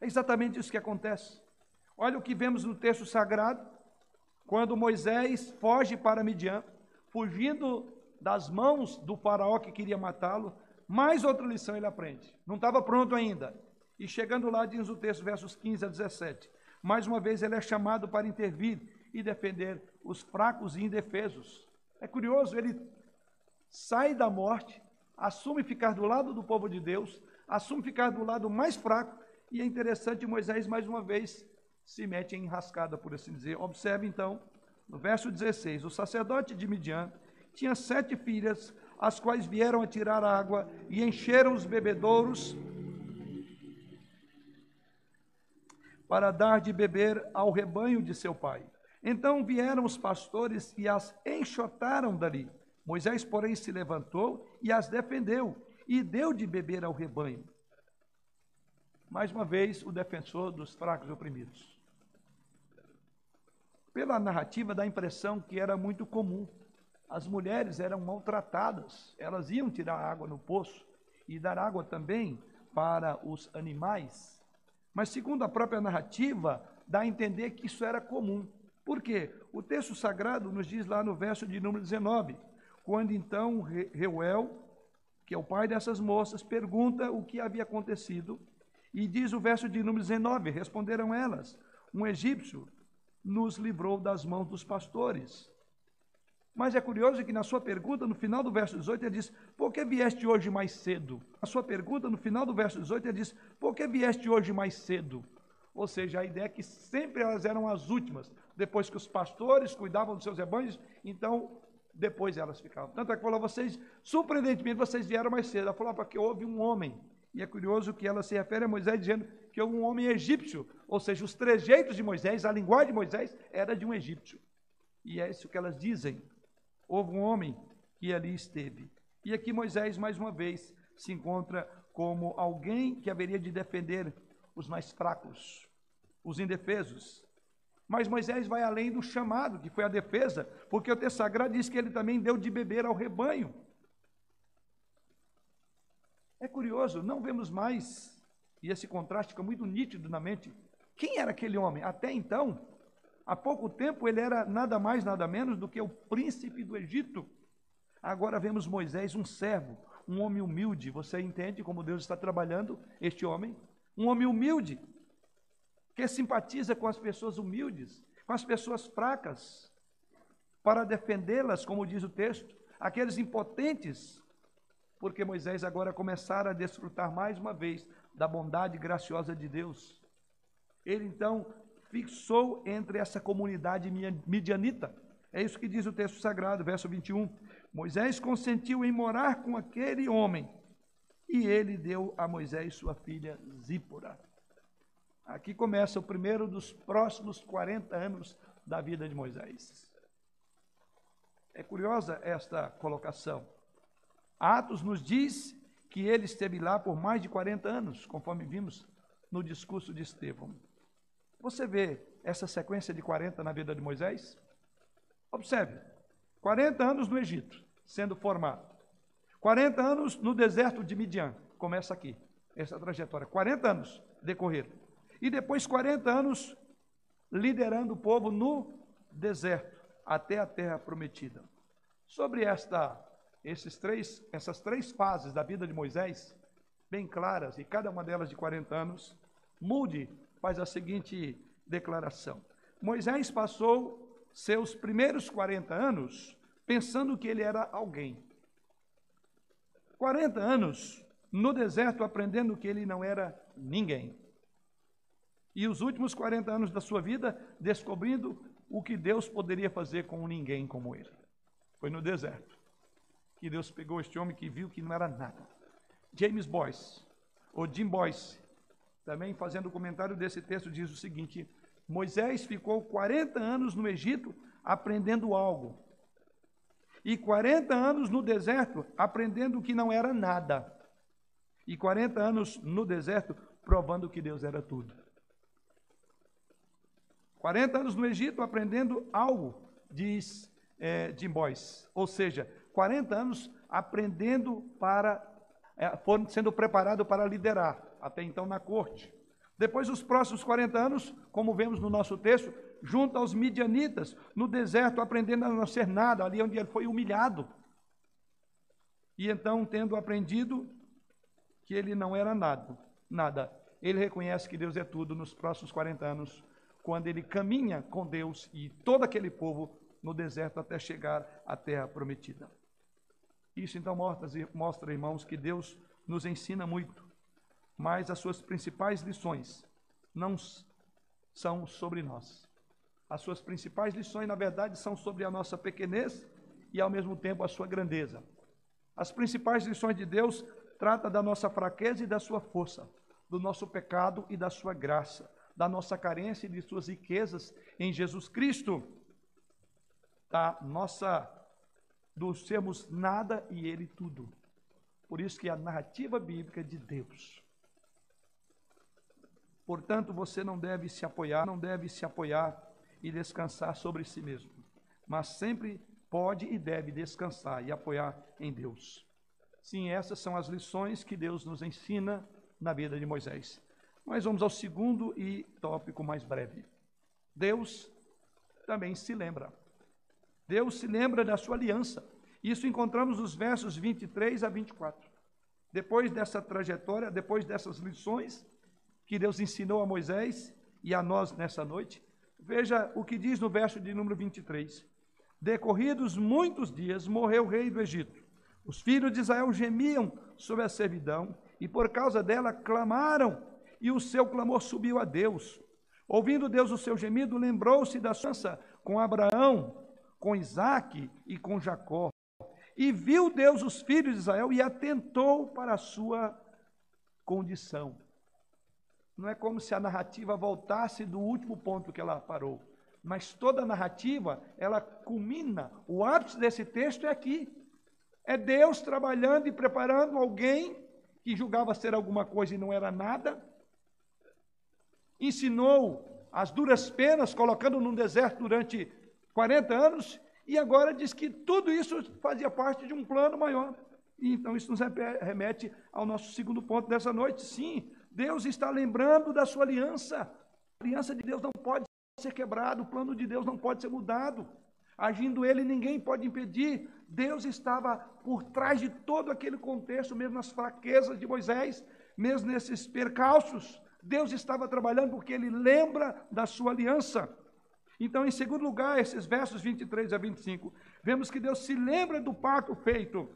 É exatamente isso que acontece. Olha o que vemos no texto sagrado, quando Moisés foge para Midian, fugindo das mãos do faraó que queria matá-lo, mais outra lição ele aprende. Não estava pronto ainda. E chegando lá, diz o texto, versos 15 a 17. Mais uma vez ele é chamado para intervir e defender os fracos e indefesos. É curioso, ele sai da morte, assume ficar do lado do povo de Deus, assume ficar do lado mais fraco, e é interessante, Moisés mais uma vez se mete em enrascada, por assim dizer. Observe então, no verso 16: o sacerdote de Midian tinha sete filhas, as quais vieram a tirar água e encheram os bebedouros para dar de beber ao rebanho de seu pai. Então vieram os pastores e as enxotaram dali. Moisés, porém, se levantou e as defendeu e deu de beber ao rebanho. Mais uma vez, o defensor dos fracos e oprimidos. Pela narrativa, dá a impressão que era muito comum. As mulheres eram maltratadas, elas iam tirar água no poço e dar água também para os animais. Mas, segundo a própria narrativa, dá a entender que isso era comum. Por quê? O texto sagrado nos diz lá no verso de número 19: quando então Reuel, que é o pai dessas moças, pergunta o que havia acontecido, e diz o verso de número 19: Responderam elas: Um egípcio nos livrou das mãos dos pastores. Mas é curioso que na sua pergunta, no final do verso 18, ele diz: Por que vieste hoje mais cedo? Na sua pergunta, no final do verso 18, ele diz: Por que vieste hoje mais cedo? Ou seja, a ideia é que sempre elas eram as últimas. Depois que os pastores cuidavam dos seus rebanhos, então depois elas ficavam. Tanto é que falou, vocês, surpreendentemente, vocês vieram mais cedo. Ela falou, porque houve um homem. E é curioso que ela se refere a Moisés dizendo que houve um homem egípcio. Ou seja, os trejeitos de Moisés, a linguagem de Moisés, era de um egípcio. E é isso que elas dizem. Houve um homem que ali esteve. E aqui Moisés, mais uma vez, se encontra como alguém que haveria de defender os mais fracos, os indefesos, mas Moisés vai além do chamado, que foi a defesa, porque o texto sagrado diz que ele também deu de beber ao rebanho. É curioso, não vemos mais, e esse contraste fica muito nítido na mente. Quem era aquele homem? Até então, há pouco tempo, ele era nada mais, nada menos do que o príncipe do Egito. Agora vemos Moisés, um servo, um homem humilde. Você entende como Deus está trabalhando este homem? Um homem humilde, que simpatiza com as pessoas humildes, com as pessoas fracas, para defendê-las, como diz o texto, aqueles impotentes, porque Moisés agora começara a desfrutar mais uma vez da bondade graciosa de Deus. Ele então fixou entre essa comunidade midianita. É isso que diz o texto sagrado, verso 21. Moisés consentiu em morar com aquele homem, e ele deu a Moisés sua filha Zípora. Aqui começa o primeiro dos próximos 40 anos da vida de Moisés. É curiosa esta colocação. Atos nos diz que ele esteve lá por mais de 40 anos, conforme vimos no discurso de Estevão. Você vê essa sequência de 40 na vida de Moisés? Observe: 40 anos no Egito, sendo formado. 40 anos no deserto de Midian. Começa aqui, essa trajetória. 40 anos decorreram. E depois 40 anos liderando o povo no deserto, até a terra prometida. Sobre esta, esses três, essas três fases da vida de Moisés, bem claras, e cada uma delas de 40 anos, Mude faz a seguinte declaração: Moisés passou seus primeiros 40 anos pensando que ele era alguém. 40 anos no deserto aprendendo que ele não era ninguém. E os últimos 40 anos da sua vida descobrindo o que Deus poderia fazer com ninguém como ele. Foi no deserto que Deus pegou este homem que viu que não era nada. James Boyce, ou Jim Boyce, também fazendo o comentário desse texto, diz o seguinte: Moisés ficou 40 anos no Egito aprendendo algo, e 40 anos no deserto aprendendo que não era nada, e 40 anos no deserto provando que Deus era tudo. 40 anos no Egito aprendendo algo, diz é, Jim Boyce, ou seja, 40 anos aprendendo para, é, sendo preparado para liderar, até então na corte. Depois, os próximos 40 anos, como vemos no nosso texto, junto aos midianitas, no deserto, aprendendo a não ser nada, ali onde ele foi humilhado. E então, tendo aprendido que ele não era nada, nada, ele reconhece que Deus é tudo nos próximos 40 anos, quando ele caminha com Deus e todo aquele povo no deserto até chegar à terra prometida. Isso então mostra, irmãos, que Deus nos ensina muito mas as suas principais lições não são sobre nós. As suas principais lições, na verdade, são sobre a nossa pequenez e, ao mesmo tempo, a sua grandeza. As principais lições de Deus tratam da nossa fraqueza e da sua força, do nosso pecado e da sua graça, da nossa carência e de suas riquezas em Jesus Cristo, da nossa do sermos nada e ele tudo. Por isso que a narrativa bíblica é de Deus Portanto, você não deve se apoiar, não deve se apoiar e descansar sobre si mesmo, mas sempre pode e deve descansar e apoiar em Deus. Sim, essas são as lições que Deus nos ensina na vida de Moisés. Mas vamos ao segundo e tópico mais breve. Deus também se lembra. Deus se lembra da sua aliança. Isso encontramos nos versos 23 a 24. Depois dessa trajetória, depois dessas lições, que Deus ensinou a Moisés e a nós nessa noite. Veja o que diz no verso de número 23. Decorridos muitos dias, morreu o rei do Egito. Os filhos de Israel gemiam sobre a servidão e por causa dela clamaram, e o seu clamor subiu a Deus. Ouvindo Deus o seu gemido, lembrou-se da aliança com Abraão, com Isaque e com Jacó. E viu Deus os filhos de Israel e atentou para a sua condição. Não é como se a narrativa voltasse do último ponto que ela parou. Mas toda a narrativa, ela culmina. O ápice desse texto é aqui. É Deus trabalhando e preparando alguém que julgava ser alguma coisa e não era nada. Ensinou as duras penas, colocando num deserto durante 40 anos, e agora diz que tudo isso fazia parte de um plano maior. Então isso nos remete ao nosso segundo ponto dessa noite. Sim, Deus está lembrando da sua aliança. A aliança de Deus não pode ser quebrada, o plano de Deus não pode ser mudado. Agindo ele, ninguém pode impedir. Deus estava por trás de todo aquele contexto, mesmo nas fraquezas de Moisés, mesmo nesses percalços. Deus estava trabalhando porque ele lembra da sua aliança. Então, em segundo lugar, esses versos 23 a 25, vemos que Deus se lembra do pacto feito.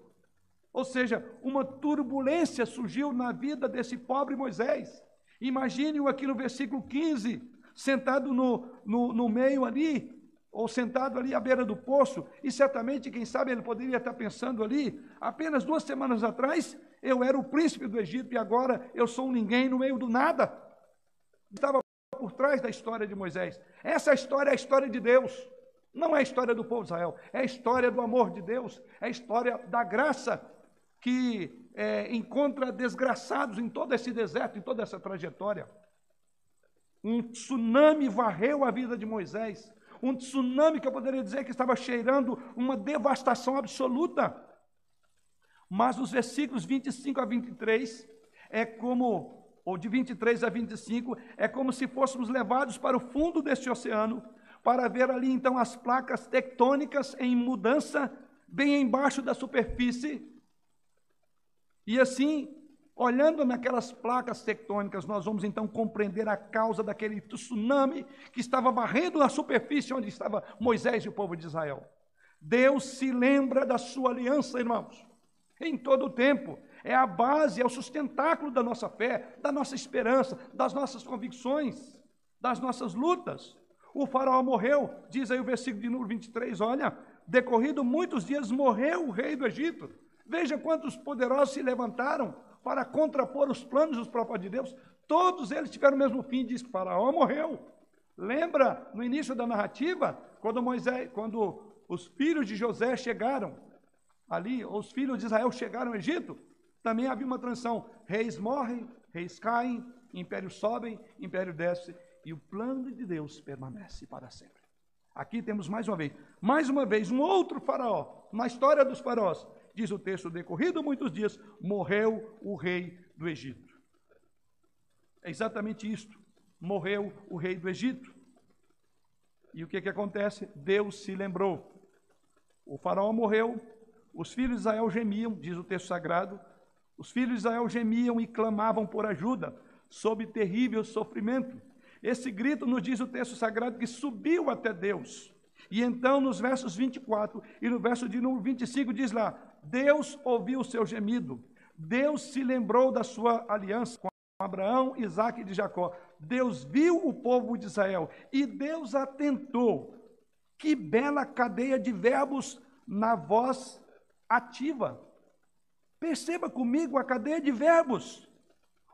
Ou seja, uma turbulência surgiu na vida desse pobre Moisés. Imagine-o aqui no versículo 15, sentado no, no, no meio ali, ou sentado ali à beira do poço, e certamente, quem sabe, ele poderia estar pensando ali, apenas duas semanas atrás, eu era o príncipe do Egito e agora eu sou um ninguém no meio do nada. Estava por trás da história de Moisés. Essa história é a história de Deus. Não é a história do povo de Israel, é a história do amor de Deus, é a história da graça que é, encontra desgraçados em todo esse deserto, em toda essa trajetória. Um tsunami varreu a vida de Moisés, um tsunami que eu poderia dizer que estava cheirando uma devastação absoluta. Mas os versículos 25 a 23 é como ou de 23 a 25, é como se fôssemos levados para o fundo deste oceano, para ver ali então as placas tectônicas em mudança, bem embaixo da superfície. E assim, olhando naquelas placas tectônicas, nós vamos então compreender a causa daquele tsunami que estava varrendo a superfície onde estava Moisés e o povo de Israel. Deus se lembra da sua aliança, irmãos, em todo o tempo é a base, é o sustentáculo da nossa fé, da nossa esperança, das nossas convicções, das nossas lutas. O faraó morreu, diz aí o versículo de número 23, olha, decorrido muitos dias morreu o rei do Egito. Veja quantos poderosos se levantaram para contrapor os planos dos próprios de Deus. Todos eles tiveram o mesmo fim, diz que faraó morreu. Lembra no início da narrativa, quando Moisés, quando os filhos de José chegaram ali, os filhos de Israel chegaram ao Egito, também havia uma transição: reis morrem, reis caem, impérios sobem, império desce, e o plano de Deus permanece para sempre. Aqui temos mais uma vez, mais uma vez, um outro faraó, na história dos faraós, diz o texto, decorrido muitos dias, morreu o rei do Egito. É exatamente isto, morreu o rei do Egito. E o que, que acontece? Deus se lembrou. O faraó morreu, os filhos de Israel gemiam, diz o texto sagrado, os filhos de Israel gemiam e clamavam por ajuda, sob terrível sofrimento. Esse grito nos diz o texto sagrado que subiu até Deus. E então, nos versos 24 e no verso de número 25, diz lá: Deus ouviu o seu gemido, Deus se lembrou da sua aliança com Abraão, Isaac e Jacó. Deus viu o povo de Israel e Deus atentou. Que bela cadeia de verbos na voz ativa. Perceba comigo a cadeia de verbos.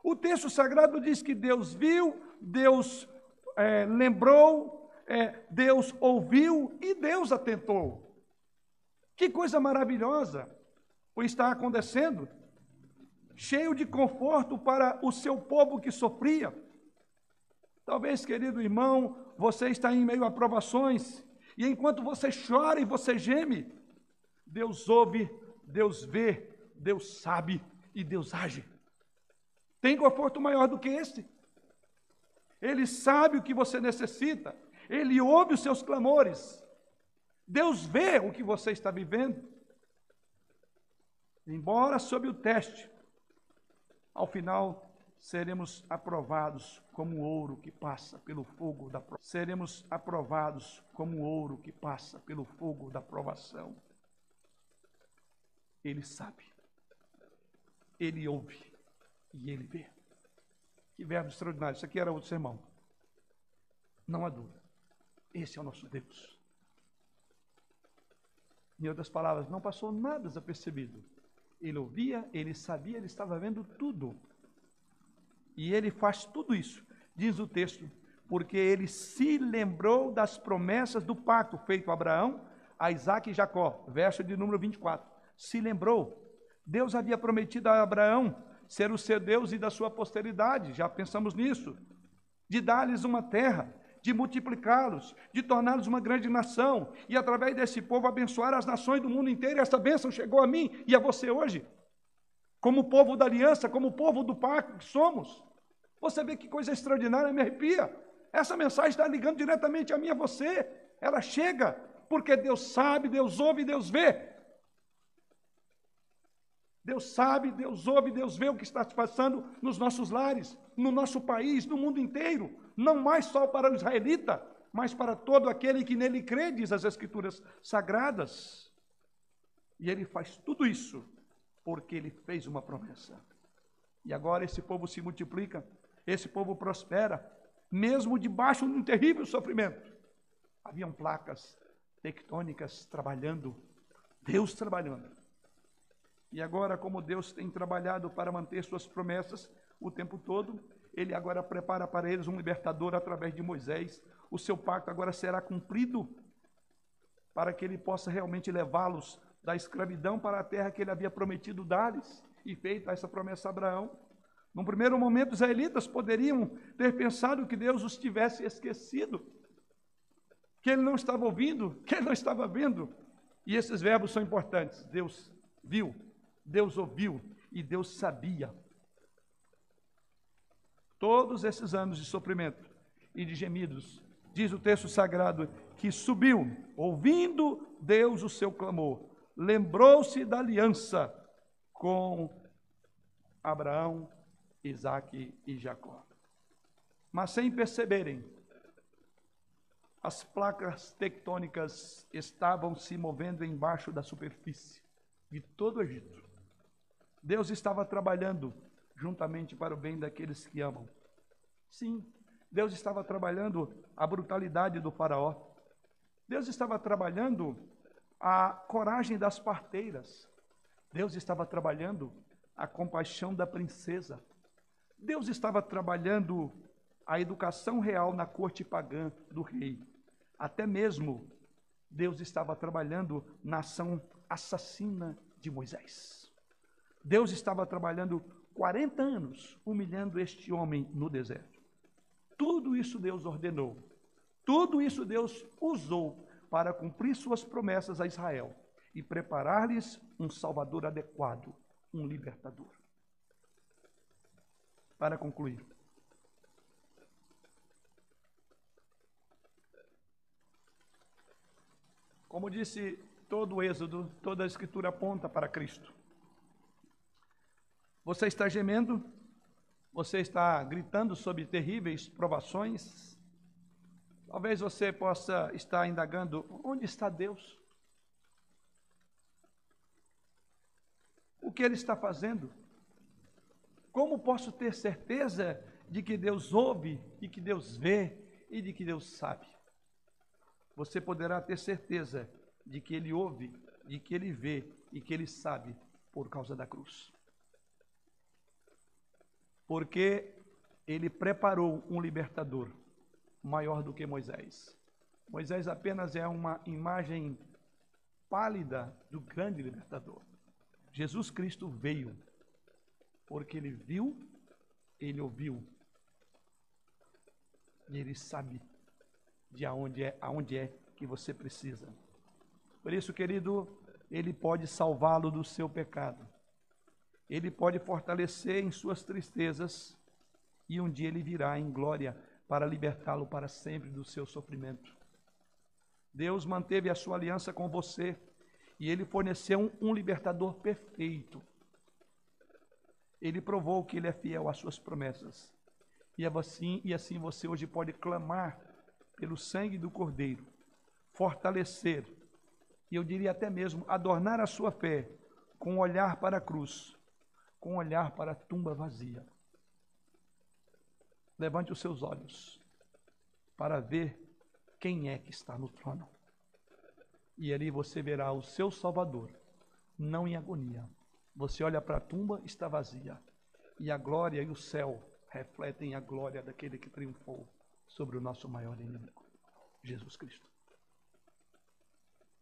O texto sagrado diz que Deus viu, Deus é, lembrou, é, Deus ouviu e Deus atentou. Que coisa maravilhosa o está acontecendo, cheio de conforto para o seu povo que sofria. Talvez, querido irmão, você está em meio a provações, e enquanto você chora e você geme, Deus ouve, Deus vê, Deus sabe e Deus age. Tem conforto maior do que esse? Ele sabe o que você necessita, ele ouve os seus clamores. Deus vê o que você está vivendo. Embora sob o teste, ao final seremos aprovados como ouro que passa pelo fogo da seremos aprovados como ouro que passa pelo fogo da provação. Ele sabe ele ouve e ele vê. Que verbo extraordinário. Isso aqui era outro sermão. Não há dúvida. Esse é o nosso Deus. Em outras palavras, não passou nada desapercebido. Ele ouvia, ele sabia, ele estava vendo tudo. E ele faz tudo isso, diz o texto, porque ele se lembrou das promessas do pacto feito a Abraão, a Isaac e Jacó. Verso de número 24. Se lembrou. Deus havia prometido a Abraão ser o seu Deus e da sua posteridade, já pensamos nisso, de dar-lhes uma terra, de multiplicá-los, de torná-los uma grande nação, e através desse povo abençoar as nações do mundo inteiro. Essa bênção chegou a mim e a você hoje, como povo da aliança, como povo do pacto que somos. Você vê que coisa extraordinária, me arrepia. Essa mensagem está ligando diretamente a mim e a você. Ela chega porque Deus sabe, Deus ouve, Deus vê. Deus sabe, Deus ouve, Deus vê o que está se passando nos nossos lares, no nosso país, no mundo inteiro, não mais só para o israelita, mas para todo aquele que nele crê, diz as Escrituras sagradas. E ele faz tudo isso porque ele fez uma promessa. E agora esse povo se multiplica, esse povo prospera, mesmo debaixo de um terrível sofrimento. Haviam placas tectônicas trabalhando, Deus trabalhando. E agora, como Deus tem trabalhado para manter suas promessas o tempo todo, ele agora prepara para eles um libertador através de Moisés. O seu pacto agora será cumprido para que ele possa realmente levá-los da escravidão para a terra que ele havia prometido dar-lhes e feita essa promessa a Abraão. Num primeiro momento, os israelitas poderiam ter pensado que Deus os tivesse esquecido, que ele não estava ouvindo, que ele não estava vendo. E esses verbos são importantes. Deus viu, Deus ouviu e Deus sabia. Todos esses anos de sofrimento e de gemidos, diz o texto sagrado, que subiu, ouvindo Deus o seu clamor, lembrou-se da aliança com Abraão, Isaac e Jacó. Mas sem perceberem, as placas tectônicas estavam se movendo embaixo da superfície de todo o Egito. Deus estava trabalhando juntamente para o bem daqueles que amam. Sim, Deus estava trabalhando a brutalidade do Faraó. Deus estava trabalhando a coragem das parteiras. Deus estava trabalhando a compaixão da princesa. Deus estava trabalhando a educação real na corte pagã do rei. Até mesmo Deus estava trabalhando na ação assassina de Moisés. Deus estava trabalhando 40 anos humilhando este homem no deserto. Tudo isso Deus ordenou. Tudo isso Deus usou para cumprir suas promessas a Israel e preparar-lhes um Salvador adequado, um libertador. Para concluir, como disse todo o Êxodo, toda a Escritura aponta para Cristo. Você está gemendo, você está gritando sobre terríveis provações. Talvez você possa estar indagando: onde está Deus? O que Ele está fazendo? Como posso ter certeza de que Deus ouve e que Deus vê e de que Deus sabe? Você poderá ter certeza de que Ele ouve, de que Ele vê e que Ele sabe por causa da cruz. Porque Ele preparou um libertador maior do que Moisés. Moisés apenas é uma imagem pálida do grande libertador. Jesus Cristo veio porque ele viu, ele ouviu, e ele sabe de aonde é, aonde é que você precisa. Por isso, querido, ele pode salvá-lo do seu pecado. Ele pode fortalecer em suas tristezas e um dia ele virá em glória para libertá-lo para sempre do seu sofrimento. Deus manteve a sua aliança com você e ele forneceu um, um libertador perfeito ele provou que ele é fiel às suas promessas. E assim, e assim você hoje pode clamar pelo sangue do Cordeiro, fortalecer, e eu diria até mesmo adornar a sua fé com um olhar para a cruz, com um olhar para a tumba vazia. Levante os seus olhos para ver quem é que está no trono. E ali você verá o seu Salvador, não em agonia, você olha para a tumba, está vazia. E a glória e o céu refletem a glória daquele que triunfou sobre o nosso maior inimigo, Jesus Cristo.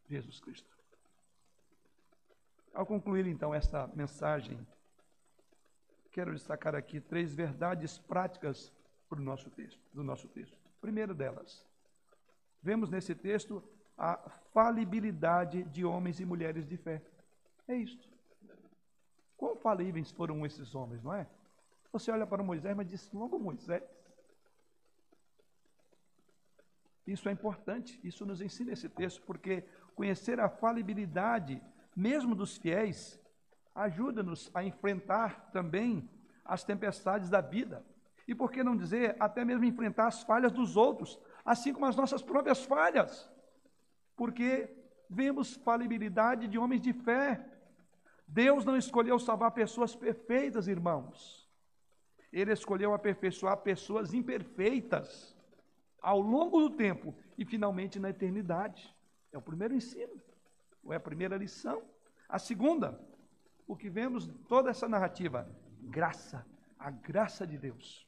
Jesus Cristo. Ao concluir então esta mensagem, quero destacar aqui três verdades práticas para o nosso texto, do nosso texto. Primeiro delas, vemos nesse texto a falibilidade de homens e mulheres de fé. É isto. Quão falíveis foram esses homens, não é? Você olha para Moisés, mas diz logo Moisés. Isso é importante, isso nos ensina esse texto, porque conhecer a falibilidade, mesmo dos fiéis, ajuda-nos a enfrentar também as tempestades da vida. E por que não dizer, até mesmo enfrentar as falhas dos outros, assim como as nossas próprias falhas? Porque vemos falibilidade de homens de fé. Deus não escolheu salvar pessoas perfeitas, irmãos. Ele escolheu aperfeiçoar pessoas imperfeitas ao longo do tempo e finalmente na eternidade. É o primeiro ensino, ou é a primeira lição. A segunda, o que vemos toda essa narrativa, graça, a graça de Deus.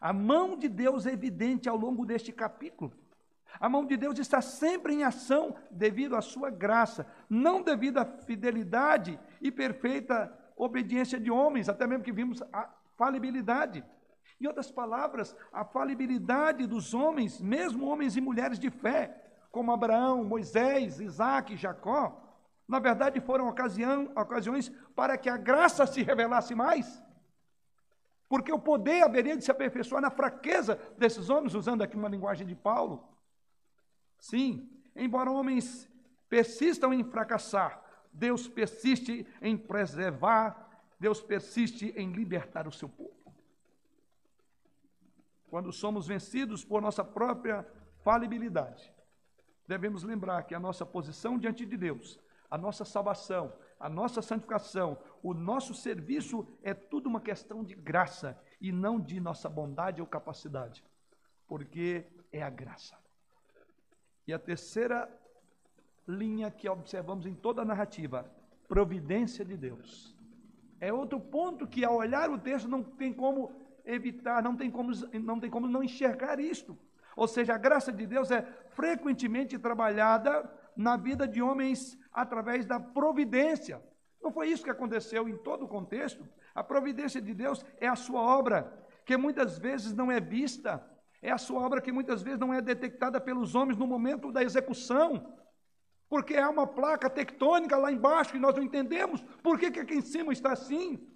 A mão de Deus é evidente ao longo deste capítulo. A mão de Deus está sempre em ação devido à sua graça, não devido à fidelidade e perfeita obediência de homens, até mesmo que vimos a falibilidade. Em outras palavras, a falibilidade dos homens, mesmo homens e mulheres de fé, como Abraão, Moisés, Isaac, Jacó, na verdade foram ocasião, ocasiões para que a graça se revelasse mais. Porque o poder haveria de se aperfeiçoar na fraqueza desses homens, usando aqui uma linguagem de Paulo. Sim, embora homens persistam em fracassar, Deus persiste em preservar, Deus persiste em libertar o seu povo quando somos vencidos por nossa própria falibilidade, devemos lembrar que a nossa posição diante de Deus, a nossa salvação, a nossa santificação, o nosso serviço é tudo uma questão de graça e não de nossa bondade ou capacidade, porque é a graça. E a terceira linha que observamos em toda a narrativa, providência de Deus. É outro ponto que, ao olhar o texto, não tem como evitar, não tem como não, tem como não enxergar isto. Ou seja, a graça de Deus é frequentemente trabalhada na vida de homens através da providência. Não foi isso que aconteceu em todo o contexto? A providência de Deus é a sua obra, que muitas vezes não é vista, é a sua obra que muitas vezes não é detectada pelos homens no momento da execução, porque há uma placa tectônica lá embaixo e nós não entendemos por que, que aqui em cima está assim.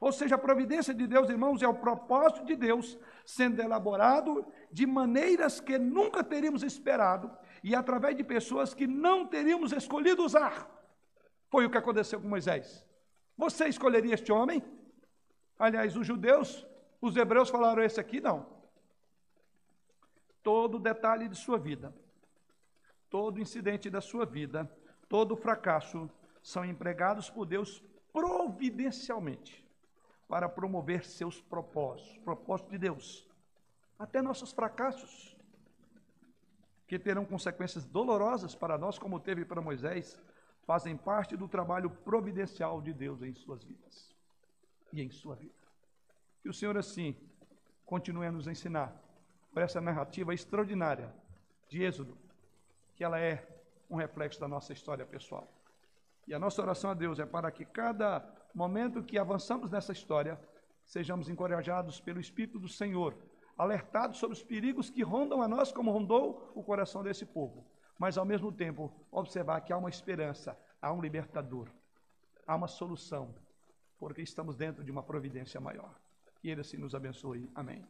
Ou seja, a providência de Deus, irmãos, é o propósito de Deus sendo elaborado de maneiras que nunca teríamos esperado e através de pessoas que não teríamos escolhido usar. Foi o que aconteceu com Moisés. Você escolheria este homem? Aliás, os judeus, os hebreus falaram esse aqui não. Todo detalhe de sua vida, todo incidente da sua vida, todo fracasso são empregados por Deus providencialmente para promover seus propósitos, propósitos de Deus. Até nossos fracassos, que terão consequências dolorosas para nós, como teve para Moisés, fazem parte do trabalho providencial de Deus em suas vidas e em sua vida. Que o Senhor, assim, continue a nos ensinar por essa narrativa extraordinária de Êxodo, que ela é um reflexo da nossa história pessoal. E a nossa oração a Deus é para que cada momento que avançamos nessa história, sejamos encorajados pelo Espírito do Senhor, alertados sobre os perigos que rondam a nós, como rondou o coração desse povo, mas ao mesmo tempo observar que há uma esperança, há um libertador, há uma solução, porque estamos dentro de uma providência maior. E Ele assim nos abençoe. Amém.